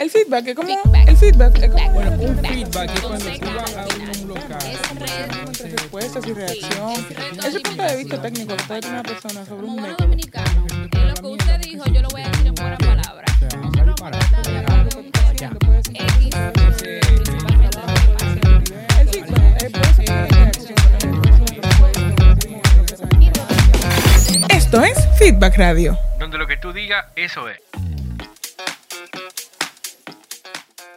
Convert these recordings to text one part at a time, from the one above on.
El feedback es como. Feedback. El feedback es como. Feedback. Bueno, un Feedback. feedback es cuando tú vas a un local. Es respuestas y reacción. Sí. Ese punto de vista técnico que puede tener una persona sobre Como un método. dominicano, lo que usted dijo, yo lo voy a decir en buenas palabras. No. El feedback reacción, Esto es Feedback Radio. Donde lo que tú digas, eso es.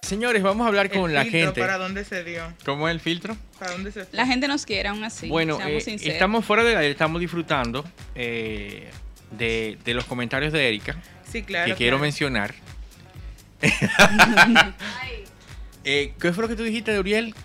Señores, vamos a hablar con El la filtro, gente. ¿Para dónde se dio? ¿Cómo es el filtro? ¿Para dónde se fue? La gente nos quiere aún así. bueno, seamos eh, sinceros. estamos fuera del aire, estamos disfrutando eh, de, de los comentarios de Erika, Sí, claro. que quiero mencionar. Eh, ¿Qué fue lo que tú dijiste de Uriel?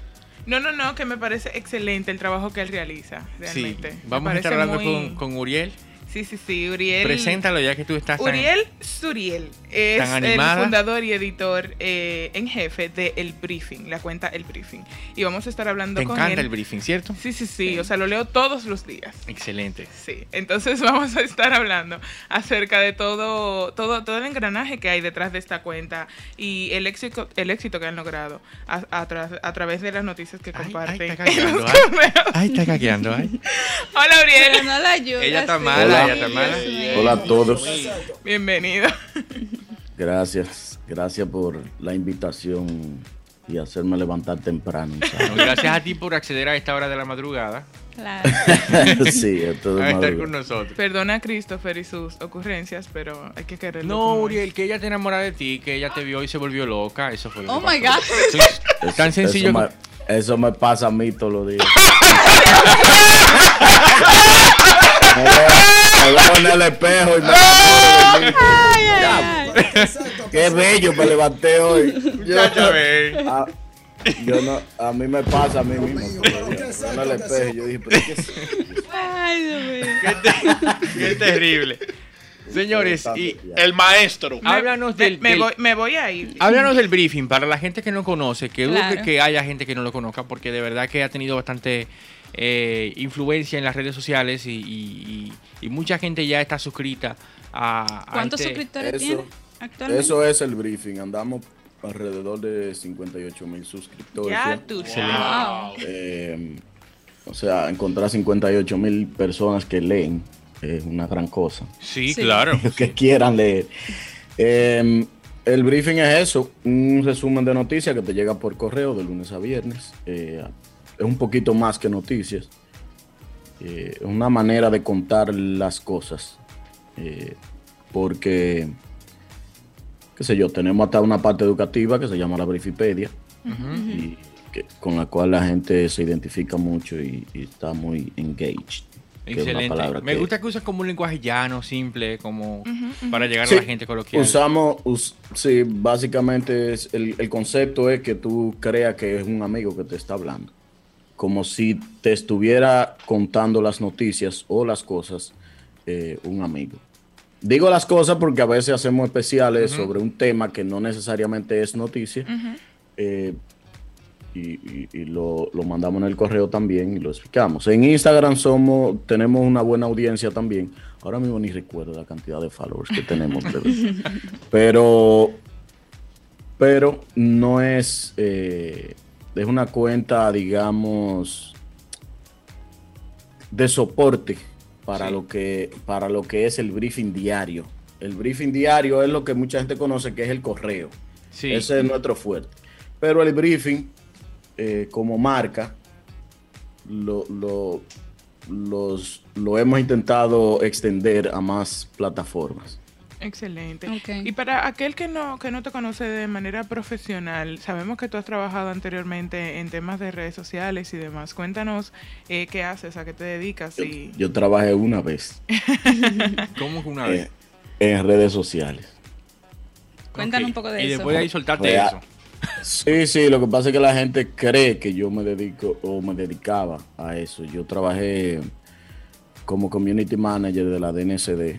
No, no, no, que me parece excelente el trabajo que él realiza, Sí, realmente. Me vamos a estar hablando muy- con, con Uriel. Sí, sí, sí, Uriel. Preséntalo ya que tú estás tan- Uriel Suriel es Tan el fundador y editor eh, en jefe de El Briefing, la cuenta El Briefing. Y vamos a estar hablando Te con encanta él. el briefing, ¿cierto? Sí, sí, sí, o sea, lo leo todos los días. Excelente. Sí, entonces vamos a estar hablando acerca de todo, todo, todo el engranaje que hay detrás de esta cuenta y el éxito, el éxito que han logrado a, a tra- a través de las noticias que comparten. ay, está caqueando, ay. Ay, está caqueando, ay. Hola, Pero Uriel. no la ayuda. Ella está sí. mala, Hola. a todos. Bienvenido. Gracias. Gracias por la invitación y hacerme levantar temprano. Gracias a ti por acceder a esta hora de la madrugada Claro. sí, esto de a estar madrugada. con nosotros. Perdona a Christopher y sus ocurrencias, pero hay que quererlo. No, es. Uriel, que ella te enamora de ti, que ella te vio y se volvió loca, eso fue lo Oh que my pasó. God. Eso es Eso- tan sencillo. Eso me, eso me pasa a mí todos los días. me, me veo en el espejo y me. Ya, Qué bello me levanté hoy. Yo, a, yo no, a mí me pasa a mí mismo. veo en el espejo y yo dije, pero ¿qué es eso? Ay, Dios mío. Qué, te- qué terrible. Señores, y El maestro. Me- háblanos me, del, me voy, me voy a ir. háblanos del briefing para la gente que no conoce, que dudo Claro. que haya gente que no lo conozca, porque de verdad que ha tenido bastante eh, influencia en las redes sociales y, y- y- y mucha gente ya está suscrita a, a ¿Cuántos este- suscriptores Eso- tiene actualmente? Eso es el briefing. Andamos alrededor de 58 mil suscriptores. Ya tú Wow. Eh, o sea, encontrar 58 mil personas que leen es una gran cosa. Sí, Sí. claro. que quieran leer. Eh, el briefing es eso, un resumen de noticias que te llega por correo de lunes a viernes. Eh, es un poquito más que noticias. Eh, es una manera de contar las cosas. Eh, porque, qué sé yo, tenemos hasta una parte educativa que se llama la Briefipedia. y que- con la cual la gente se identifica mucho y, y está muy engaged. Excelente. palabra Me que- gusta que uses como un lenguaje llano, simple, como para llegar Sí, a la gente coloquial. Usamos, us- sí, básicamente es, el, el concepto es que tú creas que es un amigo que te está hablando. Como si te estuviera contando las noticias o las cosas eh, un amigo. Digo las cosas porque a veces hacemos especiales sobre un tema que no necesariamente es noticia. eh, y, y- y lo, lo mandamos en el correo también y lo explicamos. En Instagram somos, tenemos una buena audiencia también. Ahora mismo ni recuerdo la cantidad de followers que tenemos. pero- pero, pero no es, eh, es una cuenta, digamos, de soporte para, Sí. lo que, para lo que es el briefing diario. El briefing diario es lo que mucha gente conoce que es el correo. Sí. Ese es nuestro fuerte. Pero el briefing, eh, como marca, lo, lo- los, lo hemos intentado extender a más plataformas. Excelente. Y para aquel que no, que no te conoce de manera profesional, sabemos que tú has trabajado anteriormente en temas de redes sociales y demás. Cuéntanos eh, qué haces, a qué te dedicas Yo, y yo trabajé una vez ¿Cómo que una eh, vez? en redes sociales. Cuéntanos un poco de y eso. después de ahí soltarte Real. eso. Sí, sí, lo que pasa es que la gente cree que yo me dedico o me dedicaba a eso. Yo trabajé como community manager de la DNCD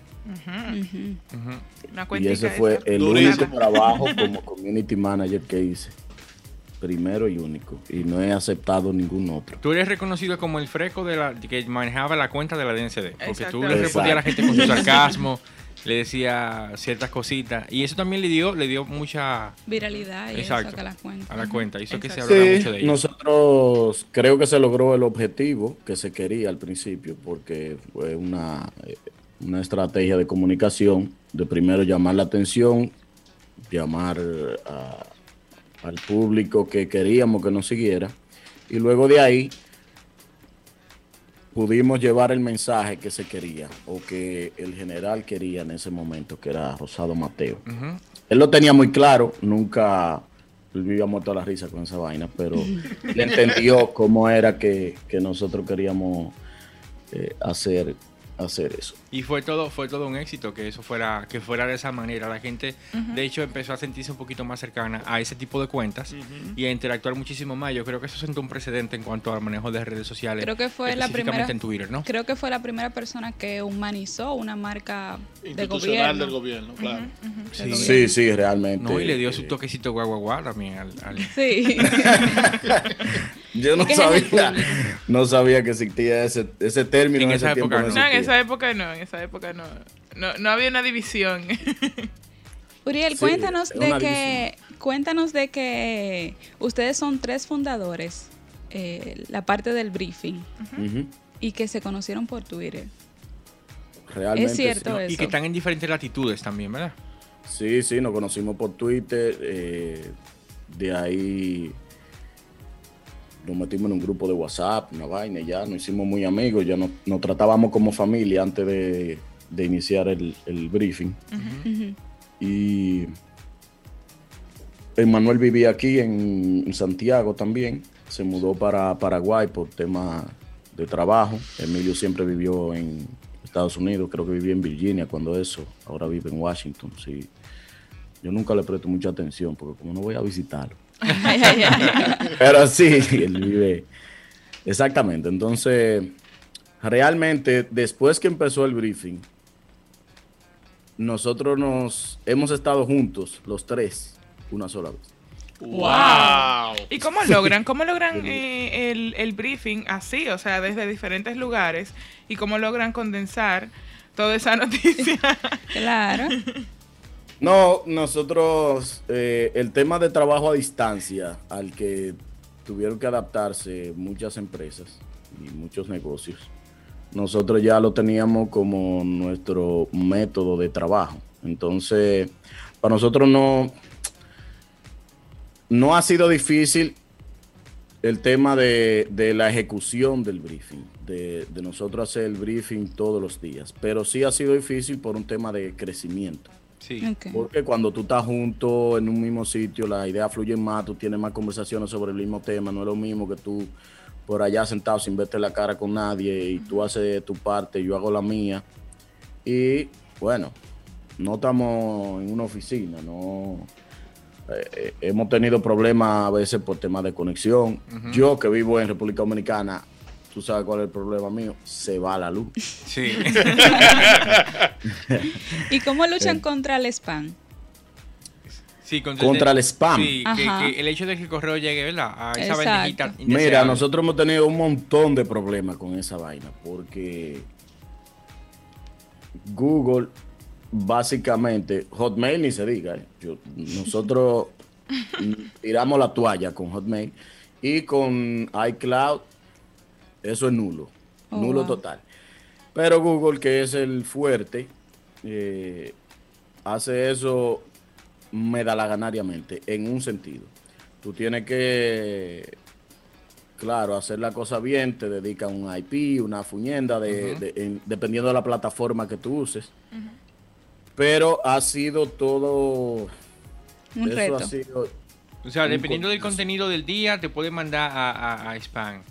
y ese fue esa. el Durísimo. único trabajo como community manager que hice. Primero y único. Y no he aceptado ningún otro. Tú eres reconocido como el freco de la, que manejaba la cuenta de la DNCD. Porque tú le respondías a la gente con su sarcasmo. le decía ciertas cositas. Y eso también le dio, le dio mucha Viralidad y Exacto. eso que la cuenta. a la cuenta. Hizo que se hablara Sí, mucho de ella. nosotros creo que se logró el objetivo que se quería al principio, porque fue una, eh, una estrategia de comunicación, de primero llamar la atención, llamar a- al público que queríamos que nos siguiera, y luego de ahí pudimos llevar el mensaje que se quería, o que el general quería en ese momento, que era Rosado Mateo. Él lo tenía muy claro, nunca vivía muerto a la risa con esa vaina, pero él entendió cómo era que, que nosotros queríamos eh, hacer, hacer eso. Y fue todo, fue todo un éxito que eso fuera, que fuera de esa manera. La gente, de hecho, empezó a sentirse un poquito más cercana a ese tipo de cuentas y a interactuar muchísimo más. Yo creo que eso sentó un precedente en cuanto al manejo de redes sociales. Creo que fue la primera. en Twitter, ¿no? Creo que fue la primera persona que humanizó una marca de Institucional gobierno. del gobierno, claro. Sí. Sí, sí, realmente. No, y le dio su eh, toquecito guau también al, al- Sí. Yo no sabía, no sabía que existía ese, ese término En en, esa tiempo. época no. No, en esa época no, en esa época no. No, no había una división. Uriel, Sí, cuéntanos de que cuéntanos de que ustedes son tres fundadores, eh, la parte del briefing y que se conocieron por Twitter. Realmente Es cierto sí. eso. y que están en diferentes latitudes también, ¿verdad? Sí, sí, nos conocimos por Twitter. eh, de ahí nos metimos en un grupo de WhatsApp, una vaina, ya nos hicimos muy amigos, ya nos, nos tratábamos como familia antes de, de iniciar el, el briefing. Ujú. Y Emanuel vivía aquí en, en Santiago también, se mudó para Paraguay por tema de trabajo. Emilio siempre vivió en Estados Unidos, creo que vivía en Virginia cuando eso, ahora vive en Washington, sí. Yo nunca le presto mucha atención porque como no voy a visitarlo. Pero sí, él vive. Exactamente. Entonces, realmente, después que empezó el briefing, nosotros nos hemos estado juntos, los tres, una sola vez. ¡Wow! ¿Y cómo logran? ¿Cómo logran eh, el, el briefing así? O sea, desde diferentes lugares. ¿Y cómo logran condensar toda esa noticia? Claro. No, nosotros, eh, el tema de trabajo a distancia al que tuvieron que adaptarse muchas empresas y muchos negocios, nosotros ya lo teníamos como nuestro método de trabajo. Entonces, para nosotros no, no ha sido difícil el tema de, de la ejecución del briefing, de, de nosotros hacer el briefing todos los días, pero sí ha sido difícil por un tema de crecimiento. Sí. Porque cuando tú estás junto en un mismo sitio, las ideas fluyen más, tú tienes más conversaciones sobre el mismo tema, no es lo mismo que tú por allá sentado sin verte la cara con nadie y tú haces tu parte, yo hago la mía. Y bueno, no estamos en una oficina, no eh, eh, hemos tenido problemas a veces por temas de conexión. Yo que vivo en República Dominicana, tú sabes cuál es el problema mío, se va la luz. Sí. ¿Y cómo luchan contra el spam? Sí, Contra el spam. Sí, que, Ajá. que el hecho de que el correo llegue, ¿verdad? A esa bandejita Mira, nosotros hemos tenido un montón de problemas con esa vaina, porque Google, básicamente, Hotmail ni se diga, ¿eh? Yo- nosotros tiramos la toalla con Hotmail y con iCloud, eso es nulo, Oh, nulo wow. total. Pero Google, que es el fuerte, eh, hace eso medalaganariamente, en un sentido. Tú tienes que, claro, hacer la cosa bien, te dedica un IP, una fuñenda, de, de- en- dependiendo de la plataforma que tú uses. Pero ha sido todo... Un eso reto. ha sido... O sea, un dependiendo del contenido del día, te pueden mandar a, a, a spam.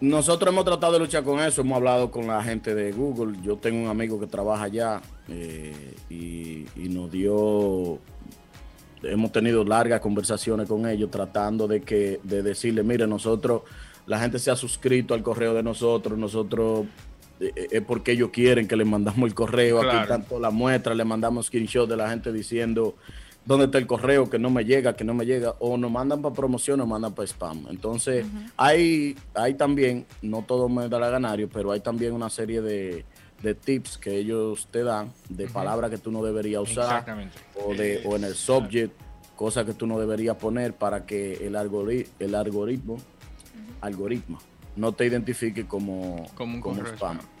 Nosotros hemos tratado de luchar con eso, hemos hablado con la gente de Google. Yo tengo un amigo que trabaja allá eh, y, y nos dio, hemos tenido largas conversaciones con ellos tratando de que, de decirle, mire, nosotros, la gente se ha suscrito al correo de nosotros, nosotros eh, eh, es porque ellos quieren que le mandamos el correo, Claro. aquí están todas las muestras, le mandamos screenshot de la gente diciendo dónde está el correo, que no me llega, que no me llega, o nos mandan para promoción o mandan para spam. Entonces, hay, hay también, no todo me da la ganario, pero hay también una serie de, de tips que ellos te dan, de palabras que tú no deberías usar, Exactamente. o, de, o en el subject, cosas que tú no deberías poner para que el, algori- el algoritmo, algoritmo no te identifique como, Como un como correo spam. spam.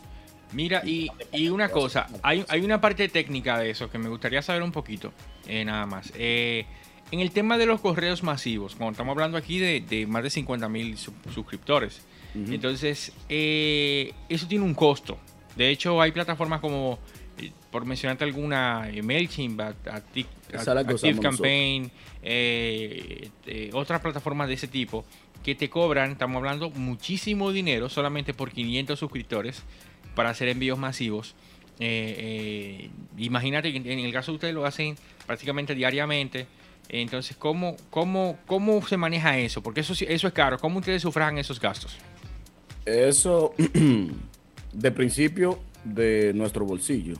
Mira, y, y una cosa, hay, hay una parte técnica de eso que me gustaría saber un poquito, eh, nada más. Eh, en el tema de los correos masivos, cuando estamos hablando aquí de, de más de 50 mil suscriptores, entonces eh, eso tiene un costo. De hecho, hay plataformas como, por mencionarte alguna, MailChimp, Active usamos Campaign, otras plataformas de ese tipo que te cobran, estamos hablando, muchísimo dinero solamente por 500 suscriptores para hacer envíos masivos. Eh, eh, imagínate que en el caso de ustedes lo hacen prácticamente diariamente. Entonces, ¿cómo, cómo, cómo se maneja eso? Porque eso, eso es caro. ¿Cómo ustedes sufragan esos gastos? Eso, de principio, de nuestro bolsillo,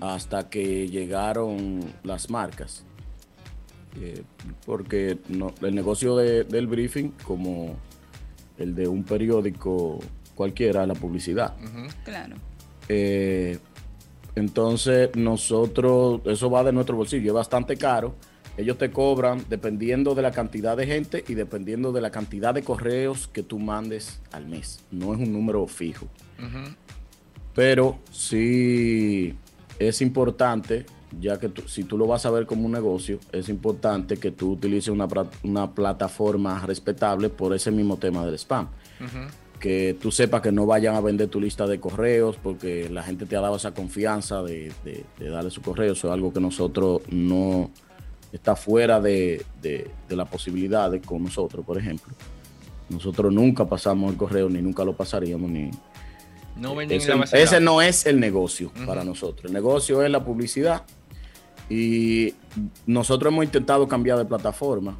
hasta que llegaron las marcas. Eh, porque el negocio de- del briefing, como el de un periódico cualquiera, la publicidad. Claro. Eh, entonces, nosotros, eso va de nuestro bolsillo, es bastante caro. Ellos te cobran dependiendo de la cantidad de gente y dependiendo de la cantidad de correos que tú mandes al mes. No es un número fijo. Pero sí es importante, ya que tú- si tú lo vas a ver como un negocio, es importante que tú utilices una, plataforma respetable por ese mismo tema del spam. Que tú sepas que no vayan a vender tu lista de correos porque la gente te ha dado esa confianza de, de- de darle su correo. Eso es algo que nosotros no está fuera de, la posibilidad de con nosotros, por ejemplo. Nosotros nunca pasamos el correo, ni nunca lo pasaríamos, ni, No venden ese, no es el negocio para nosotros. El negocio es la publicidad. Y nosotros hemos intentado cambiar de plataforma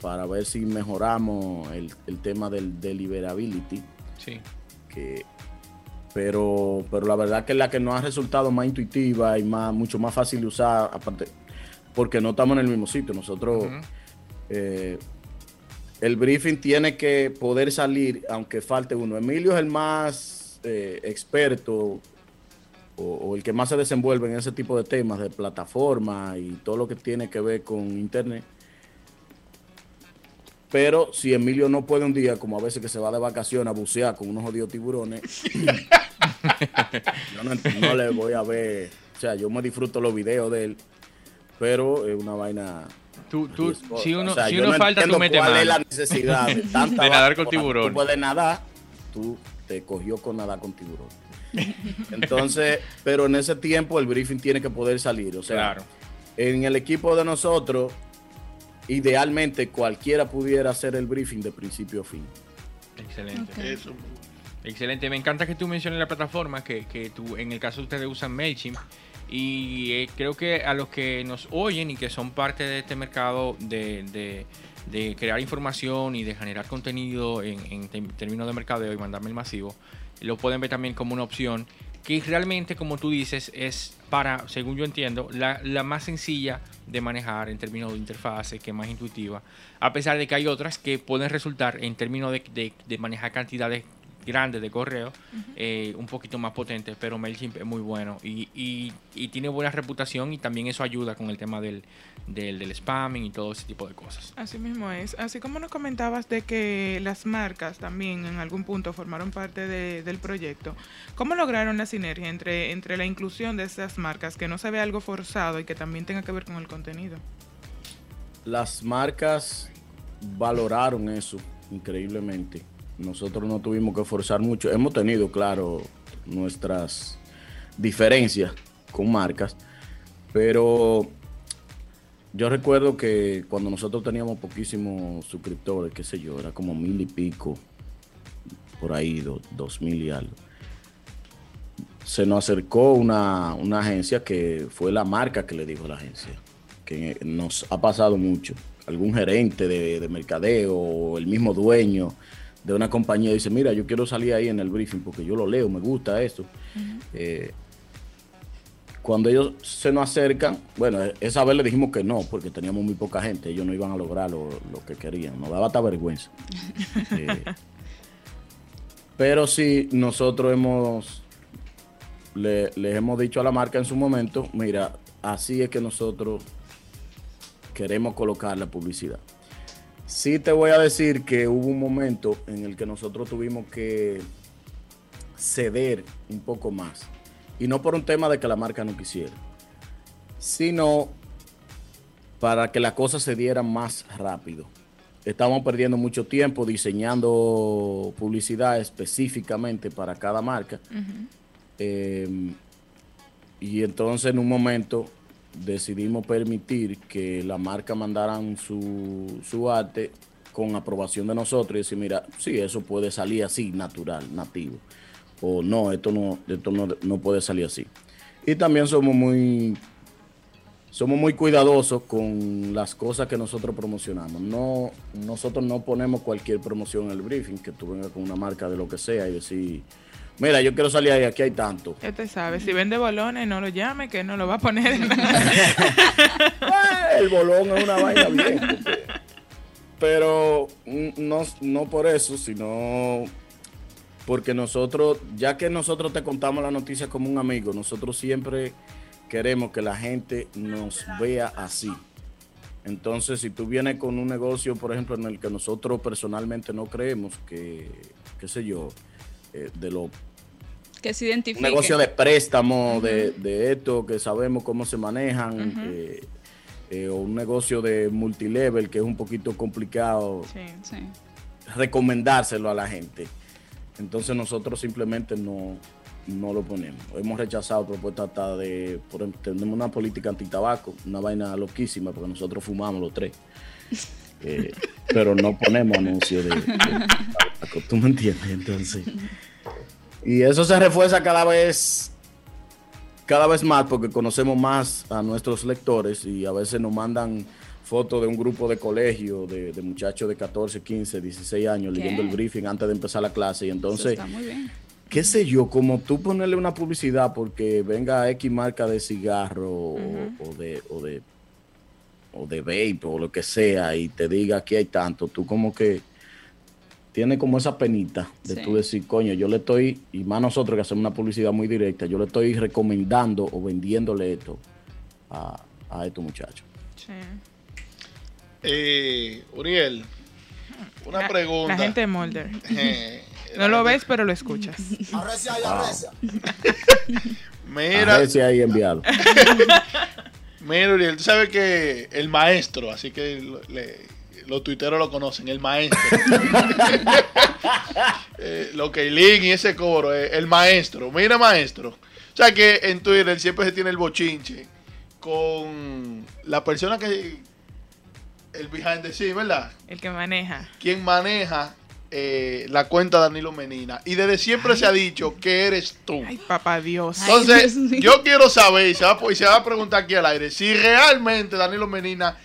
para ver si mejoramos el, el tema del deliverability. Sí. Que, pero, pero la verdad que es la que nos ha resultado más intuitiva y más, mucho más fácil de usar, aparte, porque no estamos en el mismo sitio. Nosotros, eh, el briefing tiene que poder salir, aunque falte uno. Emilio es el más eh, experto o, o el que más se desenvuelve en ese tipo de temas de plataforma y todo lo que tiene que ver con internet. Pero si Emilio no puede un día, como a veces que se va de vacaciones a bucear con unos jodidos tiburones, yo no, no le voy a ver. O sea, yo me disfruto los videos de él, pero es una vaina. Tú, tú, si uno, O sea, si uno no falta, tú metes ¿Cuál es la necesidad de tanta De nadar con tiburón. Tú puedes nadar, tú te cogió con nadar con tiburón. Entonces, pero en ese tiempo el briefing tiene que poder salir. O sea, Claro. en el equipo de nosotros, idealmente cualquiera pudiera hacer el briefing de principio a fin. Excelente. Ok. Eso. Excelente, me encanta que tú menciones la plataforma, que, que tú, en el caso de ustedes usan MailChimp. Y eh, creo que a los que nos oyen y que son parte de este mercado de, de- de crear información y de generar contenido en, en términos de mercadeo y mandarme el masivo, lo pueden ver también como una opción que realmente, como tú dices, es para, según yo entiendo, la, la más sencilla de manejar en términos de interfase, que es más intuitiva, a pesar de que hay otras que pueden resultar en términos de, de- de manejar cantidades grandes de correo, eh, un poquito más potentes, pero MailChimp es muy bueno y, y- y tiene buena reputación y también eso ayuda con el tema del, del, del spamming y todo ese tipo de cosas. Así mismo es. Así como nos comentabas de que las marcas también en algún punto formaron parte de- del proyecto, ¿cómo lograron la sinergia entre, entre la inclusión de esas marcas, que no se vea algo forzado y que también tenga que ver con el contenido? Las marcas valoraron eso increíblemente. Nosotros no tuvimos que forzar mucho. Hemos tenido, claro, nuestras diferencias con marcas, pero yo recuerdo que cuando nosotros teníamos poquísimos suscriptores, qué sé yo, era como mil y pico, por ahí, do- dos mil y algo. Se nos acercó una, agencia que fue la marca que le dijo a la agencia, que nos ha pasado mucho. Algún gerente de, de mercadeo el mismo dueño de una compañía dice, mira, yo quiero salir ahí en el briefing porque yo lo leo, me gusta esto. Eh, cuando ellos se nos acercan, bueno, esa vez le dijimos que no, porque teníamos muy poca gente, ellos no iban a lograr lo, lo que querían, nos daba hasta vergüenza. Eh, pero sí, nosotros hemos le- les hemos dicho a la marca en su momento, mira, así es que nosotros queremos colocar la publicidad. Sí te voy a decir que hubo un momento en el que nosotros tuvimos que ceder un poco más. Y no por un tema de que la marca no quisiera, sino para que las cosas se dieran más rápido. Estamos perdiendo mucho tiempo diseñando publicidad específicamente para cada marca. Eh, y entonces en un momento decidimos permitir que la marca mandaran su, su arte con aprobación de nosotros y decir, mira, sí, eso puede salir así, natural, nativo. O no, esto no, esto no, no puede salir así. Y también somos muy somos muy cuidadosos con las cosas que nosotros promocionamos. No, nosotros no ponemos cualquier promoción en el briefing, que tú vengas con una marca de lo que sea y decir, mira, yo quiero salir ahí, aquí hay tanto. Ya te sabes, si vende bolones, no lo llame, que no lo va a poner. en- el bolón es una vaina bien. porque- Pero no, no por eso, sino porque nosotros, ya que nosotros te contamos la noticia como un amigo, nosotros siempre queremos que la gente nos vea así. Entonces, si tú vienes con un negocio, por ejemplo, en el que nosotros personalmente no creemos que, qué sé yo, eh, de lo Que se un identifique. negocio de préstamo, de, de esto, que sabemos cómo se manejan, eh, eh, o un negocio de multilevel, que es un poquito complicado Sí. Sí. recomendárselo a la gente. Entonces nosotros simplemente no, no lo ponemos. Hemos rechazado propuestas hasta de, por ejemplo, tenemos una política antitabaco, una vaina loquísima, porque nosotros fumamos los tres. Eh, pero no ponemos anuncios de, de tabaco, ¿tú me entiendes? Entonces, y eso se refuerza cada vez, cada vez más, porque conocemos más a nuestros lectores y a veces nos mandan fotos de un grupo de colegio de, de muchachos de 14, 15, 16 años ¿Qué? leyendo el briefing antes de empezar la clase y entonces está muy bien. qué sé yo, como tú ponerle una publicidad porque venga X marca de cigarro o- o, de o de o de vape o lo que sea y te diga aquí hay tanto, tú como que tienes como esa penita de Sí. tú decir, coño, yo le estoy, y más nosotros que hacemos una publicidad muy directa, yo le estoy recomendando o vendiéndole esto a, a estos muchachos. Sí. Eh, Uriel, una La- pregunta. La gente de Mulder. Eh, No lo ves, pero lo escuchas. Arrecia y arrecia. Mira, A ver si hay enviado. mira, Uriel, tú sabes que el maestro, así que le- los tuiteros lo conocen, el maestro. eh, lo que Link y ese coro, eh, el maestro. Mira, maestro. O sea que en Twitter siempre se tiene el bochinche con la persona que. El behind the scene, ¿verdad? El que maneja. quien maneja eh, la cuenta de Danilo Menina. Y desde siempre se ha dicho que eres tú. Ay, papá Dios. Ay, Entonces, Dios yo quiero saber, y se, va, y se va a preguntar aquí al aire, si realmente Danilo Menina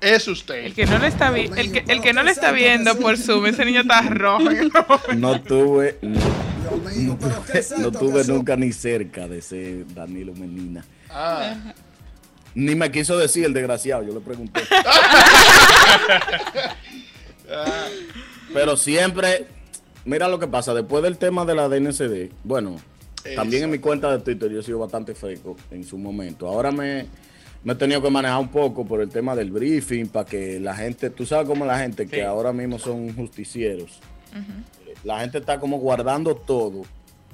es usted. El que no le está vi- el que, el que no le está viendo por Zoom, ese niño está rojo. No tuve, no, Dios mío, pero qué es no tuve nunca ni cerca de ese Danilo Menina. Ah, Ni me quiso decir el desgraciado, yo le pregunté. Pero siempre, mira lo que pasa, después del tema de la DNCD, bueno, también en mi cuenta de Twitter yo he sido bastante freco en su momento. Ahora me, me he tenido que manejar un poco por el tema del briefing, para que la gente, tú sabes cómo la gente que ahora mismo son justicieros, la gente está como guardando todo,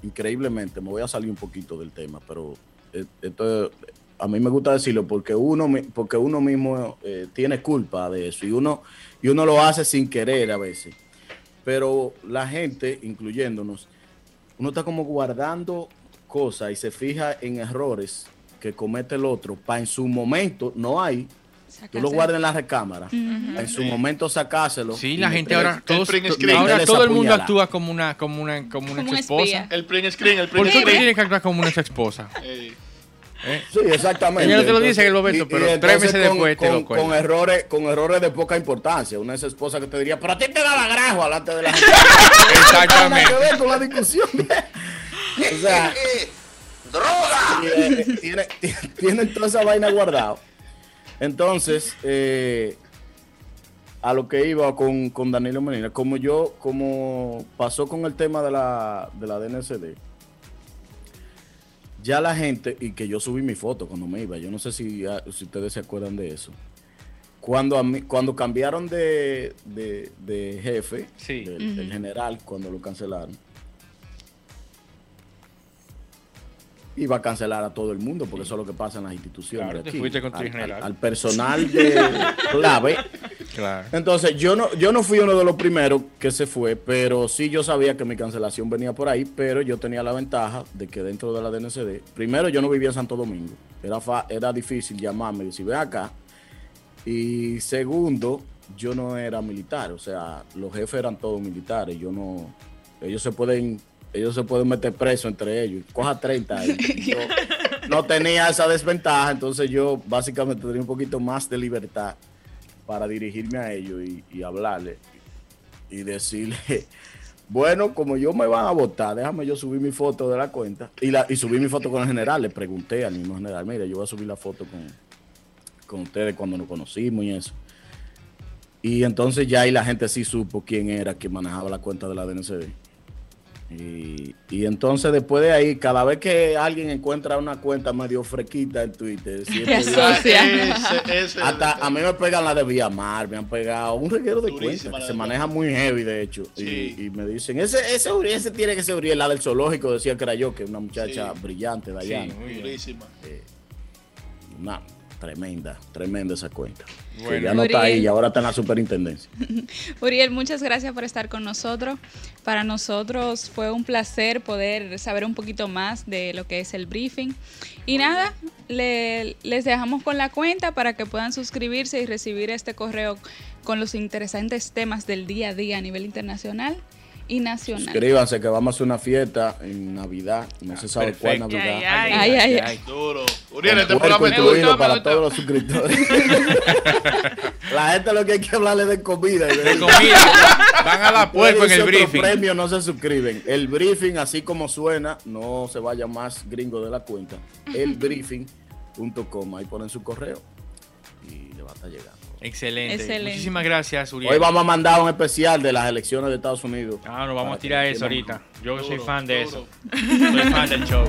increíblemente. Me voy a salir un poquito del tema, pero eh, esto a mí me gusta decirlo porque uno, porque uno mismo eh, tiene culpa de eso y uno, y uno lo hace sin querer a veces. Pero la gente, incluyéndonos, uno está como guardando cosas y se fija en errores que comete el otro para en su momento, no hay, tú lo guardas en la recámara, en su momento sacárselo. Sí, la gente ahora, todos, print to- screen. ahora todo esa el mundo actúa como una, como una, como una Como ex esposa. espía. el print screen, el ¿Por print qué tú screen. tienes que actuar como una ex esposa? Eh, ¿Eh? Sí, exactamente. Ella no te lo dice en el momento, y- pero y tres meses con- después te con, lo cuenta. con errores, con errores de poca importancia. Una de esas esposas que te diría, pero a ti te da la grajo delante de la gente. Exactamente. Nada que ver con la discusión. o sea, ¡Droga! Tiene, tiene, tienen toda esa vaina guardado. Entonces, eh, a lo que iba con, con Danilo Medina, como yo, como pasó con el tema de la, de la DNCD, ya la gente, y que yo subí mi foto cuando me iba, yo no sé si, ah, si ustedes se acuerdan de eso. Cuando, a mí- cuando cambiaron de, de- de jefe, Sí. del, del general, cuando lo cancelaron, iba a cancelar a todo el mundo, porque eso es lo que pasa en las instituciones. Claro, aquí. al, general. al- al personal de clave. Claro. Entonces, yo no, yo no fui uno de los primeros que se fue, pero sí yo sabía que mi cancelación venía por ahí, pero yo tenía la ventaja de que dentro de la DNCD, primero yo no vivía en Santo Domingo, era, fa- era difícil llamarme y decir, ven acá, y segundo, yo no era militar, o sea, los jefes eran todos militares, yo no, ellos se pueden, ellos se pueden meter preso entre ellos, coja 30 ahí. Y yo no tenía esa desventaja, entonces yo básicamente tenía un poquito más de libertad para dirigirme a ellos y, y hablarle y decirle, bueno, como yo me van a votar, déjame yo subir mi foto de la cuenta y, la, y subí mi foto con el general, le pregunté al mismo general, mire, yo voy a subir la foto con, con ustedes cuando nos conocimos y eso. Y entonces ya ahí la gente sí supo quién era que manejaba la cuenta de la DNCD. Y, y entonces después de ahí, cada vez que alguien encuentra una cuenta medio fresquita en Twitter, hasta a mí me pegan la de Viamar, me han pegado un reguero de cuentas que se maneja muy heavy, de hecho. Sí. Y, y me dicen, ese, ese, ese tiene que ser Uriel, la del zoológico, decía que era yo, que es una muchacha Sí. brillante, Dayana. muy bien. Durísima. Una tremenda, tremenda esa cuenta. Que Bueno. ya no está ahí y ahora está en la superintendencia. Uriel, muchas gracias por estar con nosotros. Para nosotros fue un placer poder saber un poquito más de lo que es el briefing. Y nada, le- les dejamos con la cuenta para que puedan suscribirse y recibir este correo con los interesantes temas del día a día a nivel internacional y nacional. Suscríbanse que vamos a hacer una fiesta en Navidad. No se sabe cuál. Navidad. Ay, Ay, ay, Duro. Uriel, este programa es tuyo. para gustó. todos los suscriptores. la gente lo que hay que hablarle de comida. y De comida. Van a la puerco en el briefing. premio no se suscriben. El briefing, así como suena, no se vaya más gringo de la cuenta. Elbriefing.com. Ahí ponen su correo y le va a estar llegando. Excelente. Excelente. Muchísimas gracias, Uriel. Hoy vamos a mandar un especial de las elecciones de Estados Unidos. Ah, nos vamos a tirar eso ahorita. Yo soy fan de duro. eso. Soy fan del show.